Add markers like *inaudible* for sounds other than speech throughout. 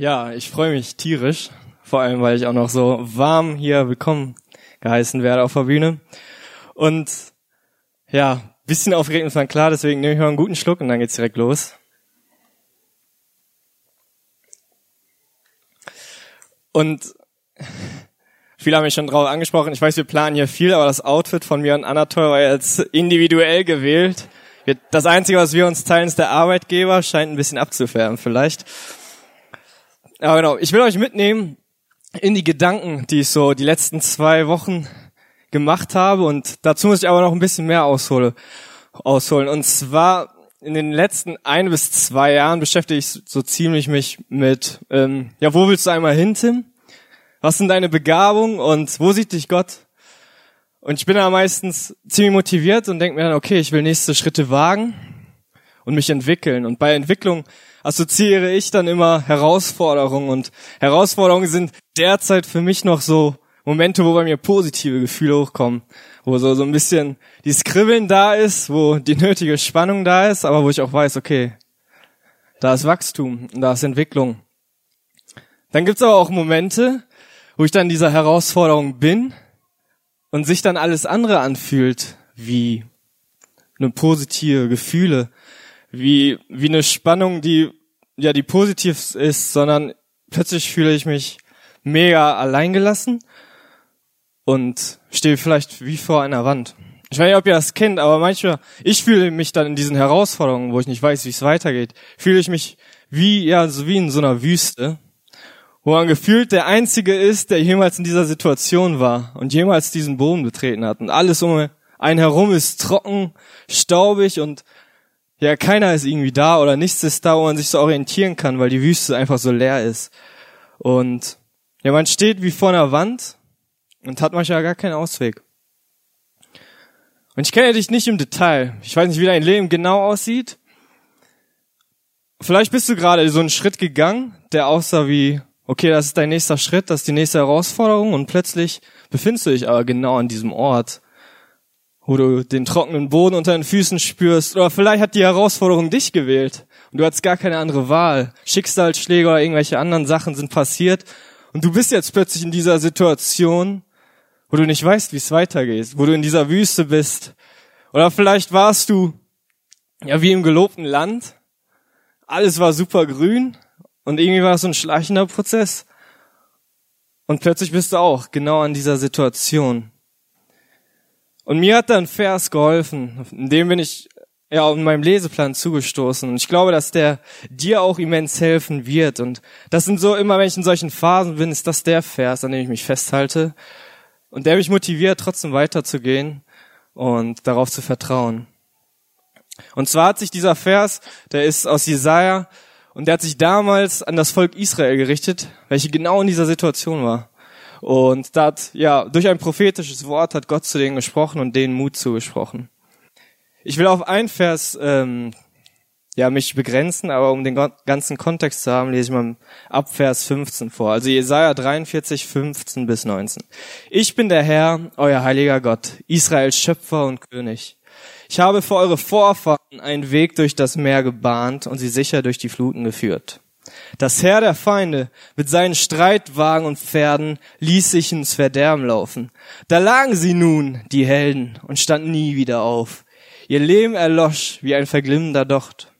Ja, ich freue mich tierisch, vor allem weil ich auch noch so warm hier willkommen geheißen werde auf der Bühne. Und ja, bisschen aufregend ist dann klar, deswegen nehme ich mal einen guten Schluck und dann geht's direkt los. Und *laughs* viele haben mich schon drauf angesprochen. Ich weiß, wir planen hier viel, aber das Outfit von mir und Anatol war jetzt individuell gewählt. Das Einzige, was wir uns teilen, ist der Arbeitgeber. Scheint ein bisschen abzufärben vielleicht. Ja, genau. Ich will euch mitnehmen in die Gedanken, die ich so die letzten zwei Wochen gemacht habe. Und dazu muss ich aber noch ein bisschen mehr aushole, ausholen. Und zwar in den letzten ein bis zwei Jahren beschäftige ich so ziemlich mich mit, ähm, ja, wo willst du einmal hin, Tim? Was sind deine Begabungen und wo sieht dich Gott? Und ich bin da meistens ziemlich motiviert und denke mir dann, okay, ich will nächste Schritte wagen und mich entwickeln. Und bei Entwicklung assoziiere ich dann immer Herausforderungen. Und Herausforderungen sind derzeit für mich noch so Momente, wo bei mir positive Gefühle hochkommen, wo so, so ein bisschen dieses Kribbeln da ist, wo die nötige Spannung da ist, aber wo ich auch weiß, okay, da ist Wachstum, da ist Entwicklung. Dann gibt's aber auch Momente, wo ich dann dieser Herausforderung bin und sich dann alles andere anfühlt, wie eine positive Gefühle, wie, wie eine Spannung, die, ja, die positiv ist, sondern plötzlich fühle ich mich mega alleingelassen und stehe vielleicht wie vor einer Wand. Ich weiß nicht, ob ihr das kennt, aber manchmal, ich fühle mich dann in diesen Herausforderungen, wo ich nicht weiß, wie es weitergeht, fühle ich mich wie, ja, so wie in so einer Wüste, wo man gefühlt der Einzige ist, der jemals in dieser Situation war und jemals diesen Boden betreten hat. Und alles um einen herum ist trocken, staubig und ja, keiner ist irgendwie da oder nichts ist da, wo man sich so orientieren kann, weil die Wüste einfach so leer ist. Und ja, man steht wie vor einer Wand und hat manchmal gar keinen Ausweg. Und ich kenne dich nicht im Detail. Ich weiß nicht, wie dein Leben genau aussieht. Vielleicht bist du gerade so einen Schritt gegangen, der aussah wie, okay, das ist dein nächster Schritt, das ist die nächste Herausforderung und plötzlich befindest du dich aber genau an diesem Ort wo du den trockenen Boden unter den Füßen spürst. Oder vielleicht hat die Herausforderung dich gewählt und du hattest gar keine andere Wahl. Schicksalsschläge oder irgendwelche anderen Sachen sind passiert und du bist jetzt plötzlich in dieser Situation, wo du nicht weißt, wie es weitergeht, wo du in dieser Wüste bist. Oder vielleicht warst du ja wie im gelobten Land. Alles war super grün und irgendwie war es so ein schleichender Prozess. Und plötzlich bist du auch genau an dieser Situation. Und mir hat da ein Vers geholfen, in dem bin ich ja in meinem Leseplan zugestoßen. Und ich glaube, dass der dir auch immens helfen wird. Und das sind so immer, wenn ich in solchen Phasen bin, ist das der Vers, an dem ich mich festhalte. Und der mich motiviert, trotzdem weiterzugehen und darauf zu vertrauen. Und zwar hat sich dieser Vers, der ist aus Jesaja, und der hat sich damals an das Volk Israel gerichtet, welche genau in dieser Situation war. Und da hat, ja, durch ein prophetisches Wort hat Gott zu denen gesprochen und denen Mut zugesprochen. Ich will auf ein Vers ähm, ja, mich begrenzen, aber um den ganzen Kontext zu haben, lese ich mal ab Vers 15 vor. Also Jesaja 43, 15 bis 19. Ich bin der Herr, euer heiliger Gott, Israels Schöpfer und König. Ich habe für eure Vorfahren einen Weg durch das Meer gebahnt und sie sicher durch die Fluten geführt. Das Herr der Feinde mit seinen Streitwagen und Pferden ließ sich ins Verderben laufen. Da lagen sie nun, die Helden, und standen nie wieder auf. Ihr Leben erlosch wie ein verglimmender Docht.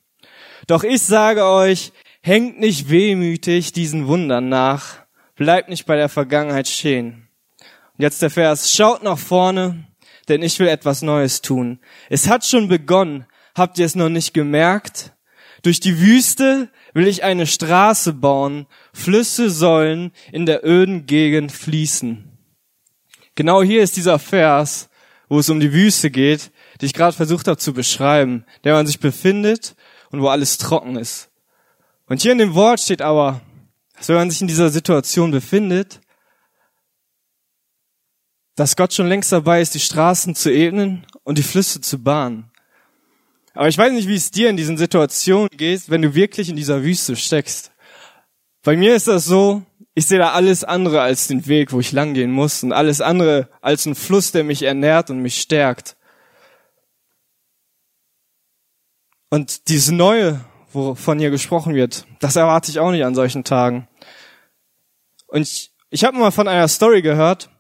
Doch ich sage euch, hängt nicht wehmütig diesen Wundern nach, bleibt nicht bei der Vergangenheit stehen. Und jetzt der Vers, schaut nach vorne, denn ich will etwas Neues tun. Es hat schon begonnen, habt ihr es noch nicht gemerkt? Durch die Wüste will ich eine Straße bauen, Flüsse sollen in der öden Gegend fließen. Genau hier ist dieser Vers, wo es um die Wüste geht, die ich gerade versucht habe zu beschreiben, der man sich befindet und wo alles trocken ist. Und hier in dem Wort steht aber, dass wenn man sich in dieser Situation befindet, dass Gott schon längst dabei ist, die Straßen zu ebnen und die Flüsse zu bahnen. Aber ich weiß nicht, wie es dir in diesen Situationen geht, wenn du wirklich in dieser Wüste steckst. Bei mir ist das so, ich sehe da alles andere als den Weg, wo ich langgehen muss und alles andere als einen Fluss, der mich ernährt und mich stärkt. Und dieses Neue, wovon hier gesprochen wird, das erwarte ich auch nicht an solchen Tagen. Und ich, ich habe mal von einer Story gehört,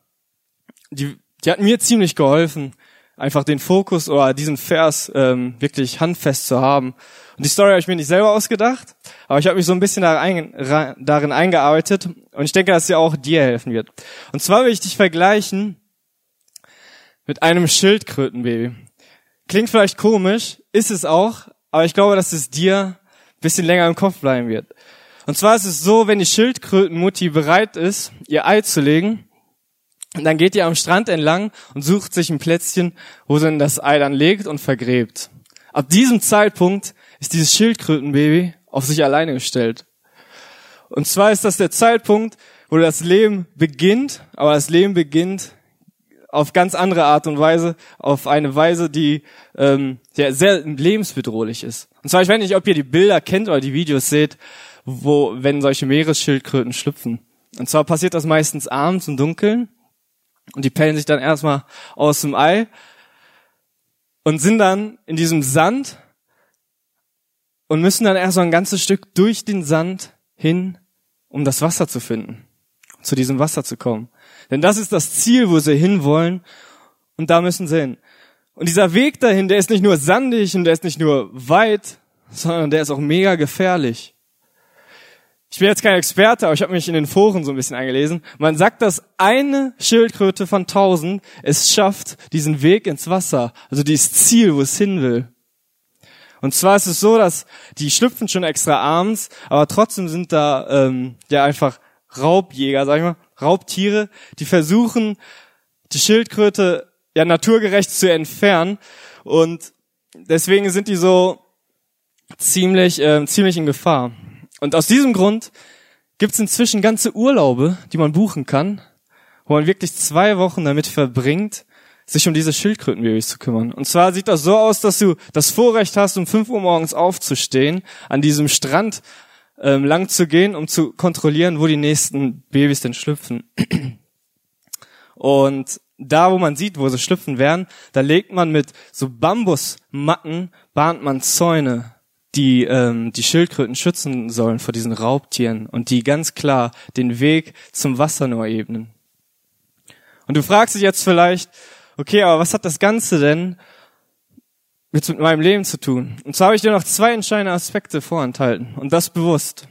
die, die hat mir ziemlich geholfen, einfach den Fokus oder diesen Vers ähm, wirklich handfest zu haben. Und die Story habe ich mir nicht selber ausgedacht, aber ich habe mich so ein bisschen darin, eingearbeitet und ich denke, dass sie auch dir helfen wird. Und zwar will ich dich vergleichen mit einem Schildkrötenbaby. Klingt vielleicht komisch, ist es auch, aber ich glaube, dass es dir ein bisschen länger im Kopf bleiben wird. Und zwar ist es so, wenn die Schildkrötenmutti bereit ist, ihr Ei zu legen, dann geht ihr am Strand entlang und sucht sich ein Plätzchen, wo sie das Ei dann legt und vergräbt. Ab diesem Zeitpunkt ist dieses Schildkrötenbaby auf sich alleine gestellt. Und zwar ist das der Zeitpunkt, wo das Leben beginnt, aber das Leben beginnt auf ganz andere Art und Weise, auf eine Weise, die ähm, ja, sehr lebensbedrohlich ist. Und zwar, ich weiß nicht, ob ihr die Bilder kennt oder die Videos seht, wo, wenn solche Meeresschildkröten schlüpfen. Und zwar passiert das meistens abends im Dunkeln und die pellen sich dann erstmal aus dem Ei und sind dann in diesem Sand und müssen dann erstmal ein ganzes Stück durch den Sand hin, um das Wasser zu finden, zu diesem Wasser zu kommen. Denn das ist das Ziel, wo sie hinwollen. Und da müssen sie hin. Und dieser Weg dahin, der ist nicht nur sandig und der ist nicht nur weit, sondern der ist auch mega gefährlich. Ich bin jetzt kein Experte, aber ich habe mich in den Foren so ein bisschen eingelesen. Man sagt, dass eine Schildkröte von tausend es schafft, diesen Weg ins Wasser, also dieses Ziel, wo es hin will. Und zwar ist es so, dass die schlüpfen schon extra abends, aber trotzdem sind da ähm, ja einfach Raubjäger, sag ich mal, Raubtiere, die versuchen, die Schildkröte ja naturgerecht zu entfernen. Und deswegen sind die so ziemlich, äh, ziemlich in Gefahr. Und aus diesem Grund gibt es inzwischen ganze Urlaube, die man buchen kann, wo man wirklich zwei Wochen damit verbringt, sich um diese Schildkrötenbabys zu kümmern. Und zwar sieht das so aus, dass du das Vorrecht hast, um fünf Uhr morgens aufzustehen, an diesem Strand ähm, lang zu gehen, um zu kontrollieren, wo die nächsten Babys denn schlüpfen. Und da, wo man sieht, wo sie schlüpfen werden, da legt man mit so Bambusmatten, bahnt man Zäune, die ähm, die Schildkröten schützen sollen vor diesen Raubtieren und die ganz klar den Weg zum Wasser nur ebnen. Und du fragst dich jetzt vielleicht, okay, aber was hat das Ganze denn mit, mit meinem Leben zu tun. Und zwar habe ich dir noch zwei entscheidende Aspekte vorenthalten und das bewusst.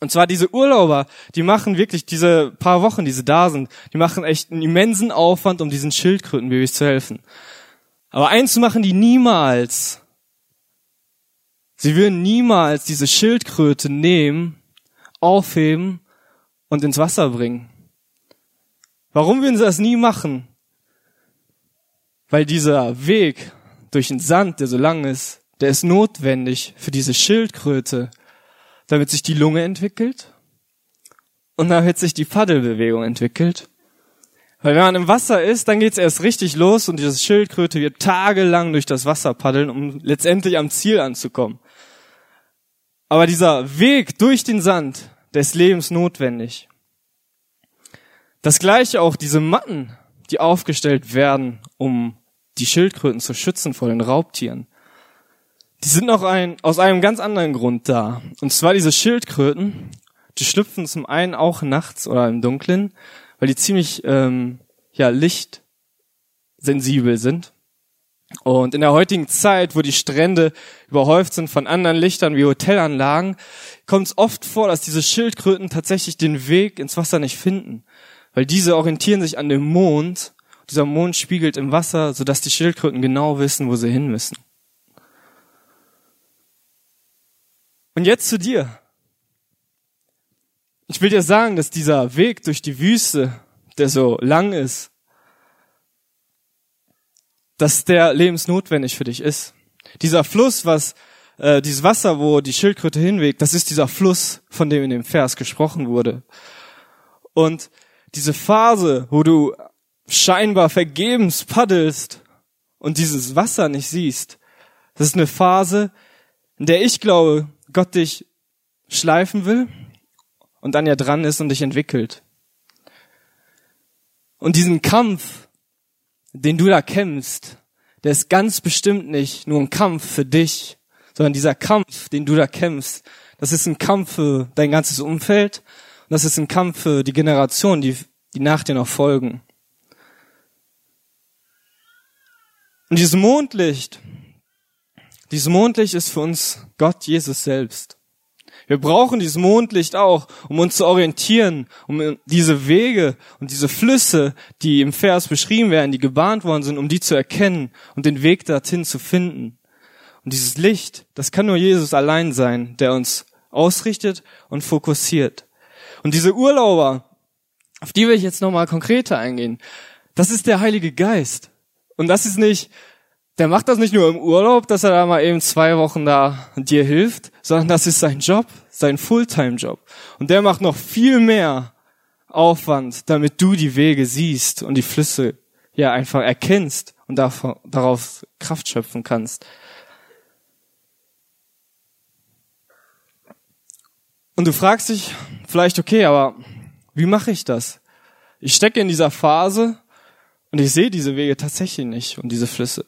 Und zwar diese Urlauber, die machen wirklich diese paar Wochen, die sie da sind, die machen echt einen immensen Aufwand, um diesen Schildkrötenbabys zu helfen. Aber eins machen die niemals. Sie würden niemals diese Schildkröte nehmen, aufheben und ins Wasser bringen. Warum würden sie das nie machen? Weil dieser Weg durch den Sand, der so lang ist, der ist notwendig für diese Schildkröte, damit sich die Lunge entwickelt und damit sich die Paddelbewegung entwickelt. Weil wenn man im Wasser ist, dann geht's erst richtig los und diese Schildkröte wird tagelang durch das Wasser paddeln, um letztendlich am Ziel anzukommen. Aber dieser Weg durch den Sand, der ist lebensnotwendig. Das gleiche auch diese Matten, die aufgestellt werden, um die Schildkröten zu schützen vor den Raubtieren. Die sind noch ein, aus einem ganz anderen Grund da. Und zwar diese Schildkröten, die schlüpfen zum einen auch nachts oder im Dunkeln, weil die ziemlich ähm, ja, lichtsensibel sind. Und in der heutigen Zeit, wo die Strände überhäuft sind von anderen Lichtern wie Hotelanlagen, kommt es oft vor, dass diese Schildkröten tatsächlich den Weg ins Wasser nicht finden. Weil diese orientieren sich an dem Mond dieser Mond spiegelt im Wasser, sodass die Schildkröten genau wissen, wo sie hin müssen. Und jetzt zu dir. Ich will dir sagen, dass dieser Weg durch die Wüste, der so lang ist, dass der lebensnotwendig für dich ist. Dieser Fluss, was äh, dieses Wasser, wo die Schildkröte hinwegt, das ist dieser Fluss, von dem in dem Vers gesprochen wurde. Und diese Phase, wo du scheinbar vergebens paddelst und dieses Wasser nicht siehst, das ist eine Phase, in der ich glaube, Gott dich schleifen will und dann ja dran ist und dich entwickelt. Und diesen Kampf, den du da kämpfst, der ist ganz bestimmt nicht nur ein Kampf für dich, sondern dieser Kampf, den du da kämpfst, das ist ein Kampf für dein ganzes Umfeld und Das ist ein Kampf für die Generation, die, die nach dir noch folgen. Und dieses Mondlicht, dieses Mondlicht ist für uns Gott, Jesus selbst. Wir brauchen dieses Mondlicht auch, um uns zu orientieren, um diese Wege und diese Flüsse, die im Vers beschrieben werden, die gebahnt worden sind, um die zu erkennen und den Weg dorthin zu finden. Und dieses Licht, das kann nur Jesus allein sein, der uns ausrichtet und fokussiert. Und diese Urlauber, auf die will ich jetzt nochmal konkreter eingehen, das ist der Heilige Geist. Und das ist nicht, der macht das nicht nur im Urlaub, dass er da mal eben zwei Wochen da dir hilft, sondern das ist sein Job, sein Fulltime-Job. Und der macht noch viel mehr Aufwand, damit du die Wege siehst und die Flüsse ja einfach erkennst und darauf Kraft schöpfen kannst. Und du fragst dich vielleicht, okay, aber wie mache ich das? Ich stecke in dieser Phase und ich sehe diese Wege tatsächlich nicht und diese Flüsse.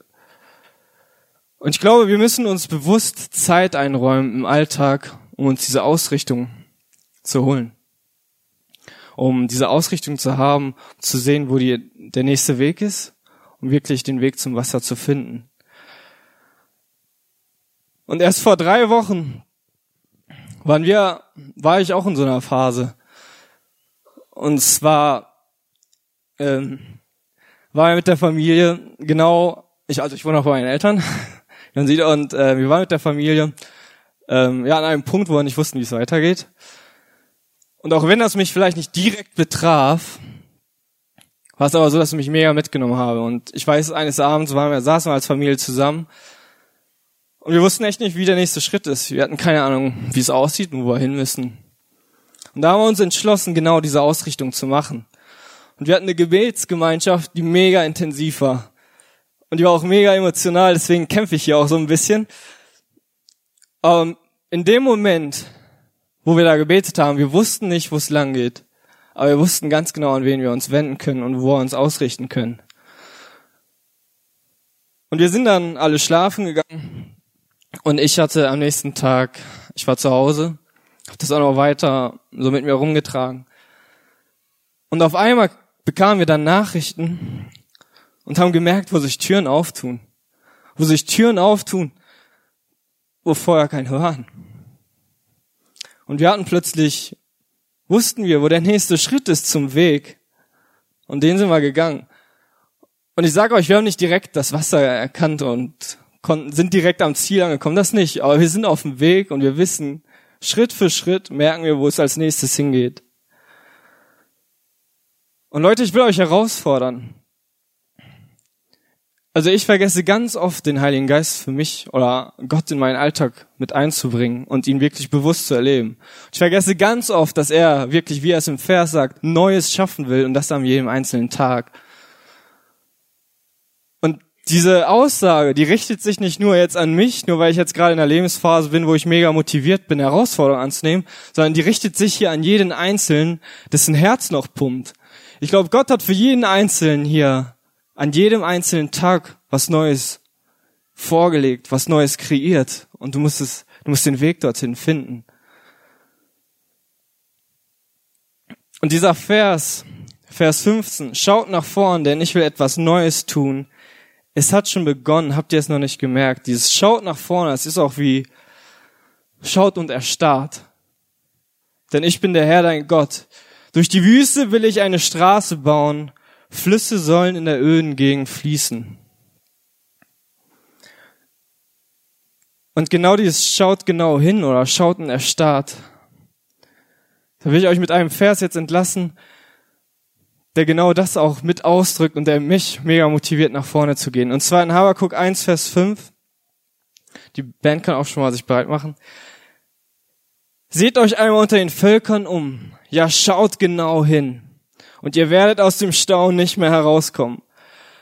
Und ich glaube, wir müssen uns bewusst Zeit einräumen im Alltag, um uns diese Ausrichtung zu holen. Um diese Ausrichtung zu haben, zu sehen, wo die, der nächste Weg ist, um wirklich den Weg zum Wasser zu finden. Und erst vor drei Wochen waren wir, war ich auch in so einer Phase. Und zwar ähm, war ich mit der Familie genau, ich also ich wohne auch bei meinen Eltern, man sieht und äh, wir waren mit der Familie ähm, ja an einem Punkt, wo wir nicht wussten, wie es weitergeht. Und auch wenn das mich vielleicht nicht direkt betraf, war es aber so, dass ich mich mega mitgenommen habe. Und ich weiß, eines Abends waren wir, saßen wir als Familie zusammen und wir wussten echt nicht, wie der nächste Schritt ist. Wir hatten keine Ahnung, wie es aussieht und wo wir hin müssen. Und da haben wir uns entschlossen, genau diese Ausrichtung zu machen. Und wir hatten eine Gebetsgemeinschaft, die mega intensiv war. Und die war auch mega emotional, deswegen kämpfe ich hier auch so ein bisschen. Aber in dem Moment, wo wir da gebetet haben, wir wussten nicht, wo es lang geht. Aber wir wussten ganz genau, an wen wir uns wenden können und wo wir uns ausrichten können. Und wir sind dann alle schlafen gegangen und ich hatte am nächsten Tag, ich war zu Hause, habe das auch noch weiter so mit mir rumgetragen. Und auf einmal bekamen wir dann Nachrichten und haben gemerkt, wo sich Türen auftun. Wo sich Türen auftun, wo vorher kein waren. Und wir hatten plötzlich, wussten wir, wo der nächste Schritt ist zum Weg. Und den sind wir gegangen. Und ich sage euch, wir haben nicht direkt das Wasser erkannt und konnten, sind direkt am Ziel angekommen. Das nicht. Aber wir sind auf dem Weg und wir wissen, Schritt für Schritt merken wir, wo es als nächstes hingeht. Und Leute, ich will euch herausfordern. Also ich vergesse ganz oft den Heiligen Geist für mich oder Gott in meinen Alltag mit einzubringen und ihn wirklich bewusst zu erleben. Ich vergesse ganz oft, dass er wirklich, wie er es im Vers sagt, Neues schaffen will und das an jedem einzelnen Tag. Und diese Aussage, die richtet sich nicht nur jetzt an mich, nur weil ich jetzt gerade in einer Lebensphase bin, wo ich mega motiviert bin, Herausforderungen anzunehmen, sondern die richtet sich hier an jeden Einzelnen, dessen Herz noch pumpt. Ich glaube, Gott hat für jeden Einzelnen hier, an jedem einzelnen Tag was Neues vorgelegt, was Neues kreiert. Und du musst es, du musst den Weg dorthin finden. Und dieser Vers, Vers 15, schaut nach vorn, denn ich will etwas Neues tun. Es hat schon begonnen, habt ihr es noch nicht gemerkt? Dieses schaut nach vorne, es ist auch wie schaut und erstarrt. Denn ich bin der Herr, dein Gott. Durch die Wüste will ich eine Straße bauen. Flüsse sollen in der öden Gegend fließen. Und genau dieses schaut genau hin oder schaut und erstarrt. Da will ich euch mit einem Vers jetzt entlassen, der genau das auch mit ausdrückt und der mich mega motiviert, nach vorne zu gehen. Und zwar in Habakkuk 1, Vers 5. Die Band kann auch schon mal sich bereit machen. Seht euch einmal unter den Völkern um. Ja, schaut genau hin. Und ihr werdet aus dem Staunen nicht mehr herauskommen.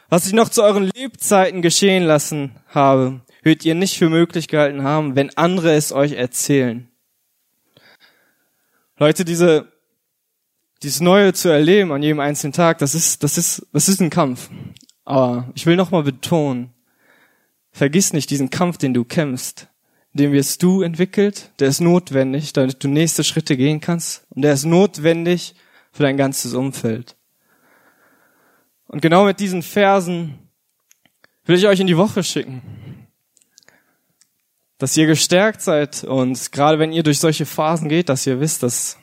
Was ich noch zu euren Lebzeiten geschehen lassen habe, würdet ihr nicht für möglich gehalten haben, wenn andere es euch erzählen. Leute, diese dieses Neue zu erleben an jedem einzelnen Tag, das ist, das ist, das ist ein Kampf. Aber ich will nochmal betonen, vergiss nicht diesen Kampf, den du kämpfst, den wirst du entwickelt, der ist notwendig, damit du nächste Schritte gehen kannst. Und der ist notwendig für dein ganzes Umfeld. Und genau mit diesen Versen will ich euch in die Woche schicken. Dass ihr gestärkt seid und gerade wenn ihr durch solche Phasen geht, dass ihr wisst, dass,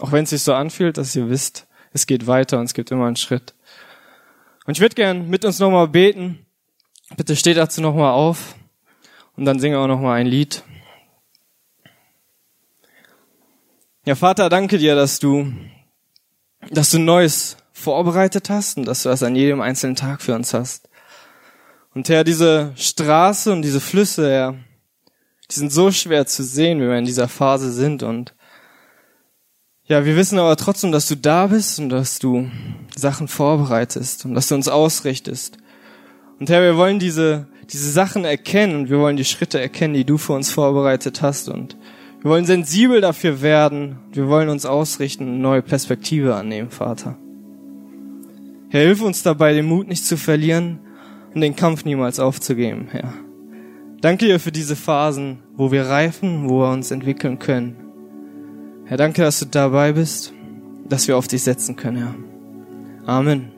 auch wenn es sich so anfühlt, dass ihr wisst, es geht weiter und es gibt immer einen Schritt. Und ich würde gern mit uns nochmal beten. Bitte steht dazu nochmal auf. Und dann singen wir auch noch mal ein Lied. Ja, Vater, danke dir, dass du, dass du Neues vorbereitet hast und dass du das an jedem einzelnen Tag für uns hast. Und Herr, diese Straße und diese Flüsse, Herr, die sind so schwer zu sehen, wenn wir in dieser Phase sind. Und ja, wir wissen aber trotzdem, dass du da bist und dass du Sachen vorbereitest und dass du uns ausrichtest. Und Herr, wir wollen diese diese Sachen erkennen und wir wollen die Schritte erkennen, die du für uns vorbereitet hast und wir wollen sensibel dafür werden. Wir wollen uns ausrichten und neue Perspektive annehmen, Vater. Herr, hilf uns dabei, den Mut nicht zu verlieren und den Kampf niemals aufzugeben, Herr. Danke dir für diese Phasen, wo wir reifen, wo wir uns entwickeln können. Herr, danke, dass du dabei bist, dass wir auf dich setzen können, Herr. Amen.